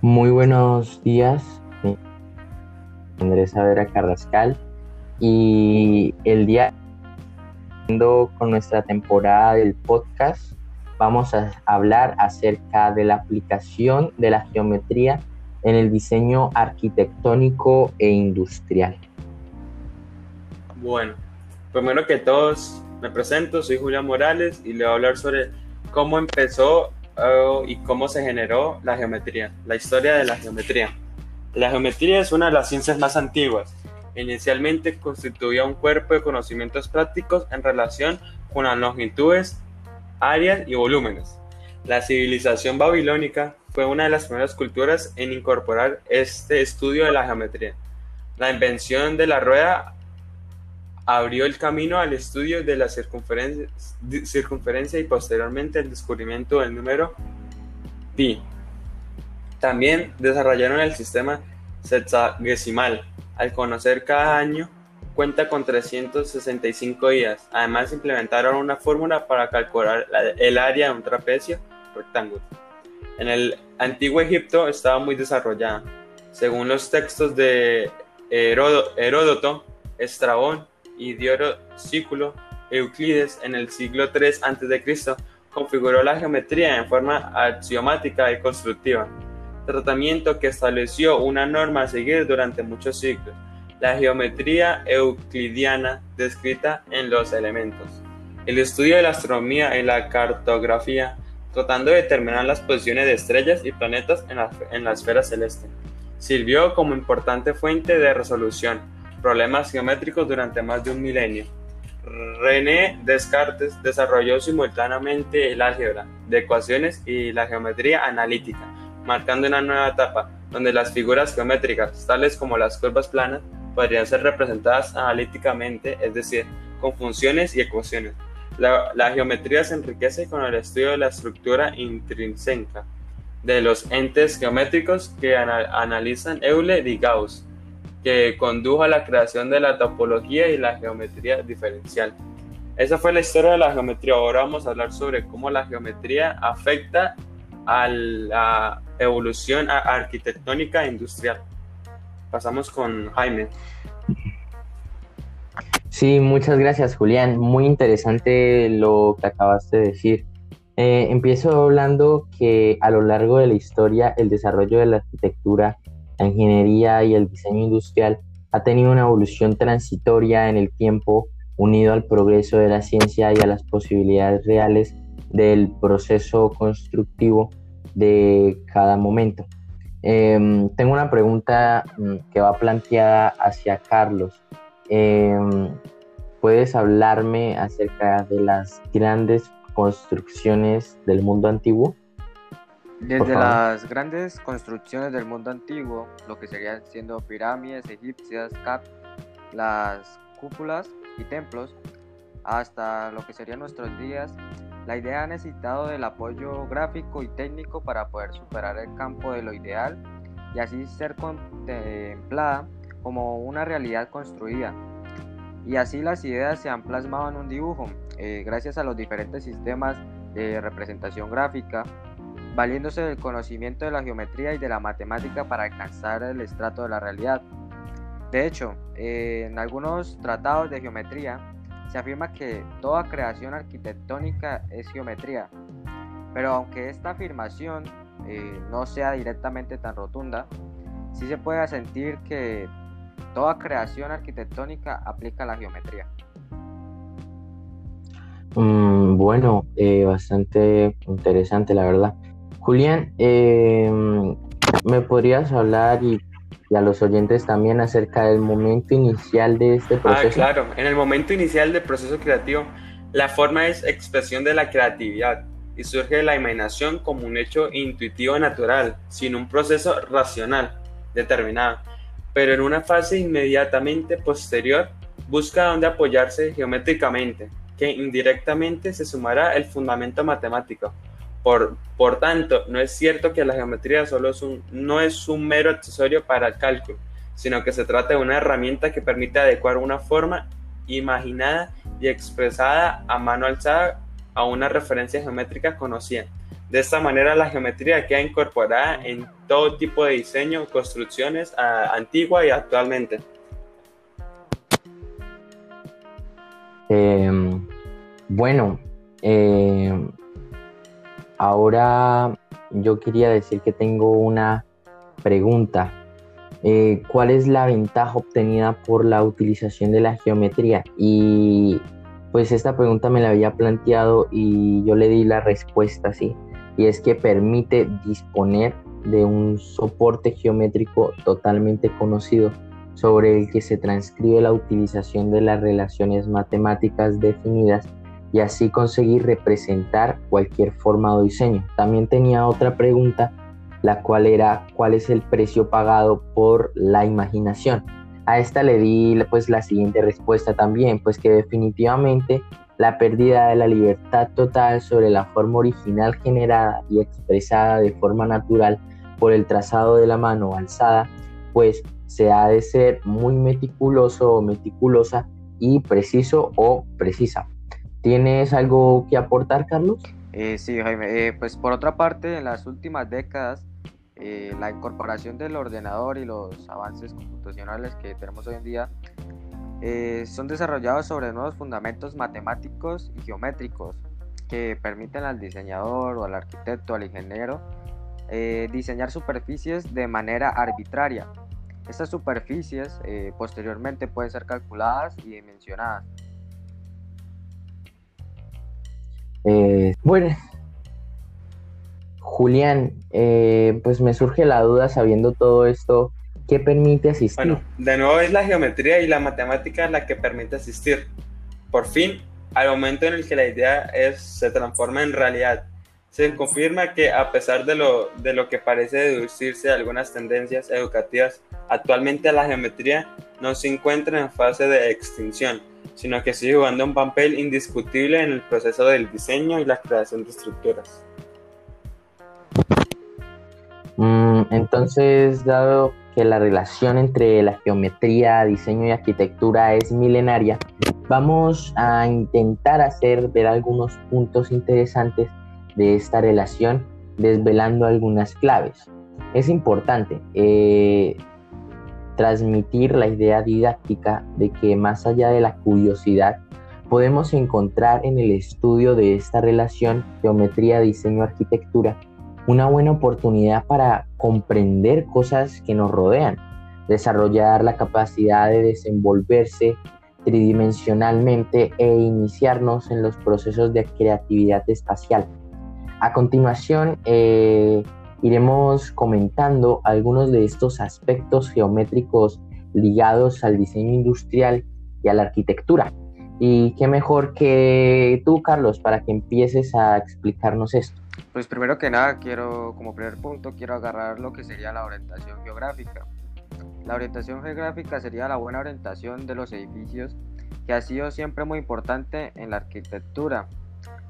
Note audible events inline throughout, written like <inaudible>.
Muy buenos días, Andrés Avera Carrascal. Y el día con nuestra temporada del podcast, vamos a hablar acerca de la aplicación de la geometría en el diseño arquitectónico e industrial. Bueno, primero que todos, me presento, soy Julián Morales y le voy a hablar sobre cómo empezó y cómo se generó la geometría, la historia de la geometría. La geometría es una de las ciencias más antiguas. Inicialmente constituía un cuerpo de conocimientos prácticos en relación con las longitudes, áreas y volúmenes. La civilización babilónica fue una de las primeras culturas en incorporar este estudio de la geometría. La invención de la rueda abrió el camino al estudio de la circunferencia, y posteriormente el descubrimiento del número pi. También desarrollaron el sistema sexagesimal. Al conocer cada año cuenta con 365 días. Además implementaron una fórmula para calcular el área de un trapecio rectángulo. En el antiguo Egipto estaba muy desarrollada. Según los textos de Heródoto, Estrabón y Euclides en el siglo III a.C. configuró la geometría en forma axiomática y constructiva, tratamiento que estableció una norma a seguir durante muchos siglos, la geometría euclidiana descrita en los elementos. El estudio de la astronomía y la cartografía, tratando de determinar las posiciones de estrellas y planetas en la, en la esfera celeste, sirvió como importante fuente de resolución problemas geométricos durante más de un milenio. René Descartes desarrolló simultáneamente el álgebra de ecuaciones y la geometría analítica, marcando una nueva etapa donde las figuras geométricas, tales como las curvas planas, podrían ser representadas analíticamente, es decir, con funciones y ecuaciones. La, geometría se enriquece con el estudio de la estructura intrínseca de los entes geométricos que analizan Euler y Gauss condujo a la creación de la topología y la geometría diferencial. Esa fue la historia de la geometría. Ahora vamos a hablar sobre cómo la geometría afecta a la evolución arquitectónica e industrial. Pasamos con Jaime. Sí, muchas gracias Julián. Muy interesante lo que acabaste de decir. Eh, empiezo hablando que a lo largo de la historia el desarrollo de la arquitectura la ingeniería y el diseño industrial ha tenido una evolución transitoria en el tiempo unido al progreso de la ciencia y a las posibilidades reales del proceso constructivo de cada momento. Em, tengo una pregunta mm, que va planteada hacia Carlos. Em, ¿Puedes hablarme acerca de las grandes construcciones del mundo antiguo? Desde las grandes construcciones del mundo antiguo, lo que serían siendo pirámides egipcias, cap, las cúpulas y templos, hasta lo que serían nuestros días, la idea ha necesitado del apoyo gráfico y técnico para poder superar el campo de lo ideal y así ser contemplada como una realidad construida. Y así las ideas se han plasmado en un dibujo, eh, gracias a los diferentes sistemas de representación gráfica valiéndose del conocimiento de la geometría y de la matemática para alcanzar el estrato de la realidad. De hecho, en algunos tratados de geometría se afirma que toda creación arquitectónica es geometría, pero aunque esta afirmación eh, no sea directamente tan rotunda, sí se puede sentir que toda creación arquitectónica aplica la geometría. Mm, bueno, eh, bastante interesante la verdad. Julián, em, ¿me podrías hablar y, a los oyentes también acerca del momento inicial de este ah, proceso? Ah, claro, en el momento inicial del proceso creativo, la forma es expresión de la creatividad y surge de la imaginación como un hecho intuitivo natural, sin un proceso racional determinado, pero en una fase inmediatamente posterior busca dónde apoyarse geométricamente, que indirectamente se sumará el fundamento matemático. Por, tanto, no es cierto que la geometría solo es un, no es un mero accesorio para el cálculo, sino que se trata de una herramienta que permite adecuar una forma imaginada y expresada a mano alzada a una referencia geométrica conocida. De esta manera la geometría queda incorporada en todo tipo de diseño, construcciones antigua y actualmente. Em, bueno, em, ahora yo quería decir que tengo una pregunta. Eh, ¿Cuál es la ventaja obtenida por la utilización de la geometría? Y pues esta pregunta me la había planteado y yo le di la respuesta así. Y es que permite disponer de un soporte geométrico totalmente conocido sobre el que se transcribe la utilización de las relaciones matemáticas definidas y así conseguir representar cualquier forma o diseño. También tenía otra pregunta, la cual era cuál es el precio pagado por la imaginación. A esta le di pues la siguiente respuesta también, pues que definitivamente la pérdida de la libertad total sobre la forma original generada y expresada de forma natural por el trazado de la mano alzada, pues se ha de ser muy meticuloso o meticulosa y preciso o precisa. ¿Tienes algo que aportar, Carlos? Eh, sí, Jaime. Eh, pues por otra parte, en las últimas décadas, eh, la incorporación del ordenador y los avances computacionales que tenemos hoy en día son desarrollados sobre nuevos fundamentos matemáticos y geométricos que permiten al diseñador o al arquitecto, al ingeniero, diseñar superficies de manera arbitraria. Estas superficies posteriormente pueden ser calculadas y dimensionadas Eh, bueno, Julián, eh, pues me surge la duda sabiendo todo esto, ¿qué permite asistir? Bueno, de nuevo es la geometría y la matemática la que permite asistir. Por fin, al momento en el que la idea es, se transforma en realidad, se confirma que a pesar de lo, de lo que parece deducirse de algunas tendencias educativas, actualmente la geometría no se encuentra en fase de extinción sino que sigue jugando un papel indiscutible en el proceso del diseño y la creación de estructuras. Mm, entonces, dado que la relación entre la geometría, diseño y arquitectura es milenaria, vamos a intentar hacer ver algunos puntos interesantes de esta relación, desvelando algunas claves. Es importante eh, transmitir la idea didáctica de que más allá de la curiosidad, podemos encontrar en el estudio de esta relación geometría, diseño, arquitectura, una buena oportunidad para comprender cosas que nos rodean, desarrollar la capacidad de desenvolverse tridimensionalmente e iniciarnos en los procesos de creatividad espacial. A continuación, eh, iremos comentando algunos de estos aspectos geométricos ligados al diseño industrial y a la arquitectura. Y qué mejor que tú, Carlos, para que empieces a explicarnos esto. Pues primero que nada, quiero, como primer punto, quiero agarrar lo que sería la orientación geográfica. La orientación geográfica sería la buena orientación de los edificios, que ha sido siempre muy importante en la arquitectura,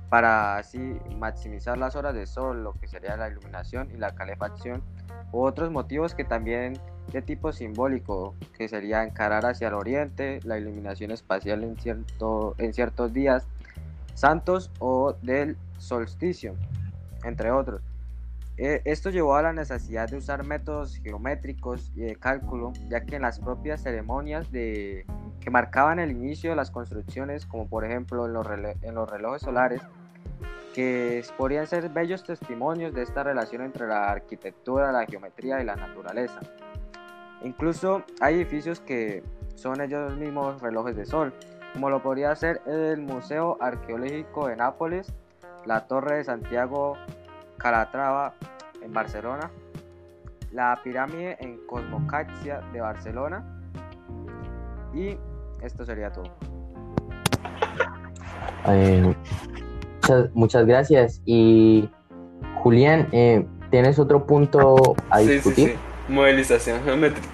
para así maximizar las horas de sol, lo que sería la iluminación y la calefacción, u otros motivos que también de tipo simbólico, que sería encarar hacia el oriente, la iluminación espacial en, cierto, en ciertos días santos o del solsticio, entre otros. Eh, esto llevó a la necesidad de usar métodos geométricos y de cálculo, ya que en las propias ceremonias de, que marcaban el inicio de las construcciones, como por ejemplo en los relojes solares, que podrían ser bellos testimonios de esta relación entre la arquitectura, la geometría y la naturaleza. Incluso hay edificios que son ellos mismos relojes de sol, como lo podría ser el Museo Arqueológico de Nápoles, la Torre de Santiago Calatrava en Barcelona, la pirámide en Cosmocaxia de Barcelona y esto sería todo. Eh, Muchas, gracias. Y Julián, eh, ¿tienes otro punto a discutir? Sí, sí, Modelización geométrica.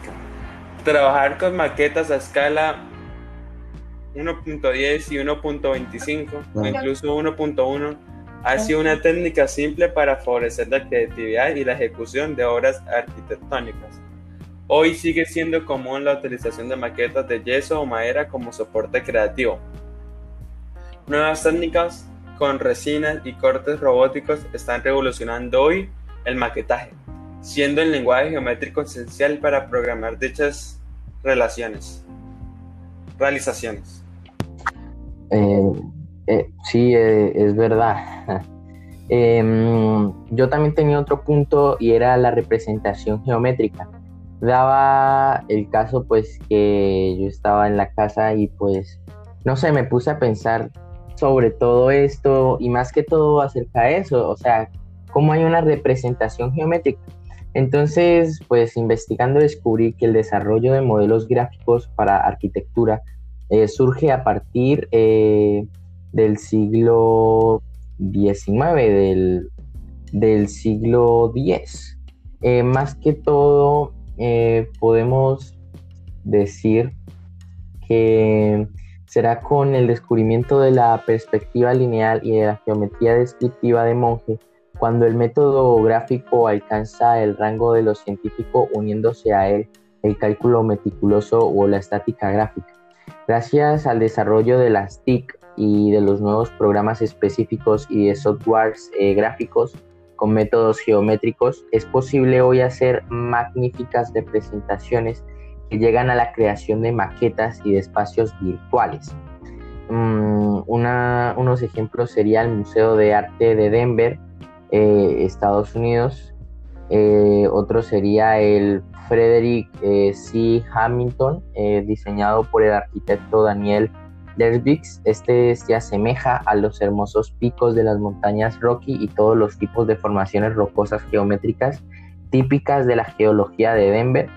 Trabajar con maquetas a escala 1.10 y 1.25 o incluso 1.1 ha sido una técnica simple para favorecer la creatividad y la ejecución de obras arquitectónicas. Hoy sigue siendo común la utilización de maquetas de yeso o madera como soporte creativo. Nuevas técnicas con resinas y cortes robóticos están revolucionando hoy el maquetaje, siendo el lenguaje geométrico esencial para programar dichas relaciones, realizaciones. Eh, eh, sí, eh, es verdad. <laughs> Em, yo también tenía otro punto y era la representación geométrica. Daba el caso pues que yo estaba en la casa y pues no sé, me puse a pensar sobre todo esto y más que todo acerca de eso, o sea, cómo hay una representación geométrica. Entonces, pues investigando descubrí que el desarrollo de modelos gráficos para arquitectura eh, surge a partir eh, del siglo XIX, del, del siglo X. Eh, más que todo, podemos decir que será con el descubrimiento de la perspectiva lineal y de la geometría descriptiva de Monge cuando el método gráfico alcanza el rango de lo científico uniéndose a él el cálculo meticuloso o la estática gráfica. Gracias al desarrollo de las TIC y de los nuevos programas específicos y de softwares eh, gráficos con métodos geométricos, es posible hoy hacer magníficas representaciones llegan a la creación de maquetas y de espacios virtuales. Mm, unos ejemplos sería el Museo de Arte de Denver, eh, Estados Unidos. Eh, otro sería el Frederick eh, C. Hamilton, diseñado por el arquitecto Daniel Derbix. Este se asemeja a los hermosos picos de las montañas Rocky y todos los tipos de formaciones rocosas geométricas típicas de la geología de Denver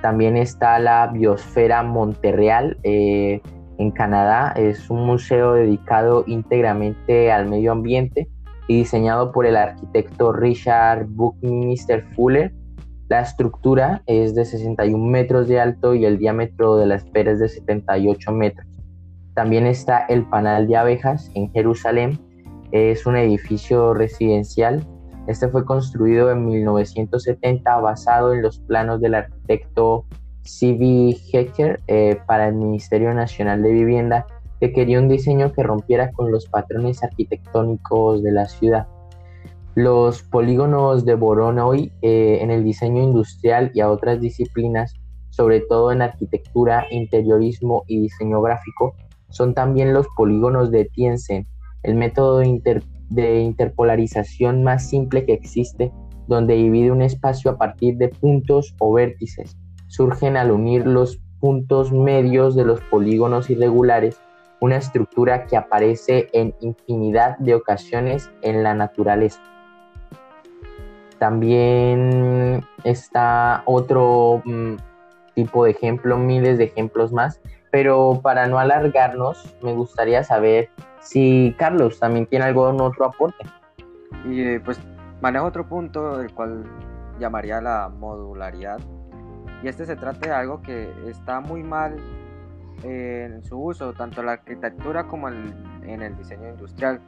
también está la Biosfera Monterreal eh, en Canadá. Es un museo dedicado íntegramente al medio ambiente y diseñado por el arquitecto Richard Buckminster Fuller. La estructura es de 61 metros de alto y el diámetro de la esfera es de 78 metros. También está el Panal de Abejas en Jerusalén. Es un edificio residencial este fue construido en 1970 basado en los planos del arquitecto C.B. Hecker eh, para el Ministerio Nacional de Vivienda, que quería un diseño que rompiera con los patrones arquitectónicos de la ciudad. Los polígonos de Voronoi eh, en el diseño industrial y a otras disciplinas, sobre todo en arquitectura, interiorismo y diseño gráfico, son también los polígonos de Tiensen, el método de de interpolarización más simple que existe, donde divide un espacio a partir de puntos o vértices. Surgen al unir los puntos medios de los polígonos irregulares, una estructura que aparece en infinidad de ocasiones en la naturaleza. También está otro mm, tipo de ejemplo, miles de ejemplos más, pero para no alargarnos, me gustaría saber si Carlos también tiene algún otro aporte. Y eh, pues manejo otro punto, el cual llamaría la modularidad. Y este se trata de algo que está muy mal eh, en su uso, tanto en la arquitectura como en, el diseño industrial,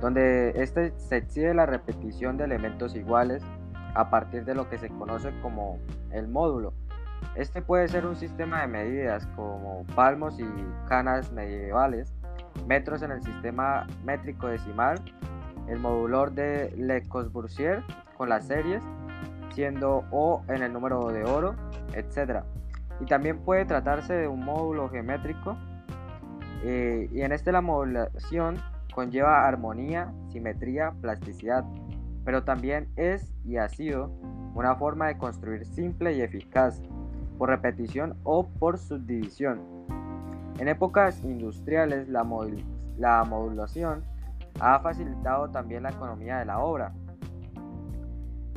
donde este se exige la repetición de elementos iguales a partir de lo que se conoce como el módulo. Este puede ser un sistema de medidas como palmos y canas medievales, metros en el sistema métrico decimal, el modulor de Le Corbusier con las series, siendo O en el número de oro, etc. Y también puede tratarse de un módulo geométrico eh, y en este la modulación conlleva armonía, simetría, plasticidad, pero también es y ha sido una forma de construir simple y eficaz, por repetición o por subdivisión. En épocas industriales, la, modulación ha facilitado también la economía de la obra,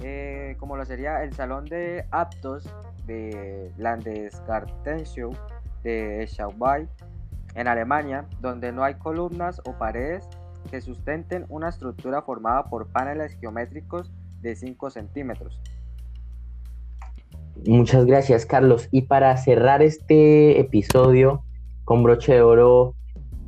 eh, como lo sería el Salón de Actos de Landesgartenschau de Schaubay en Alemania, donde no hay columnas o paredes que sustenten una estructura formada por paneles geométricos de 5 centímetros. Muchas gracias, Carlos. Y para cerrar este episodio, con broche de oro.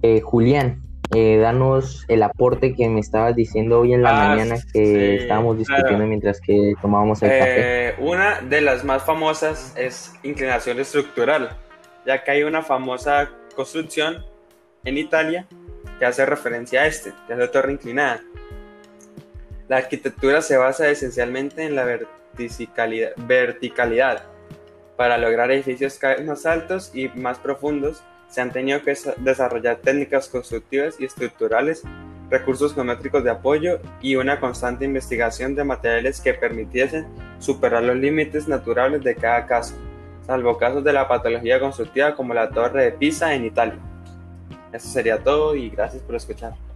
Eh, Julián, eh, danos el aporte que me estabas diciendo hoy en la ah, mañana que estábamos discutiendo mientras que tomábamos el café. Eh, una de las más famosas es inclinación estructural, ya que hay una famosa construcción en Italia que hace referencia a este, que es la torre inclinada. La arquitectura se basa esencialmente en la verticalidad. Para lograr edificios cada vez más altos y más profundos, se han tenido que desarrollar técnicas constructivas y estructurales, recursos geométricos de apoyo y una constante investigación de materiales que permitiesen superar los límites naturales de cada caso, salvo casos de la patología constructiva como la Torre de Pisa en Italia. Eso sería todo y gracias por escuchar.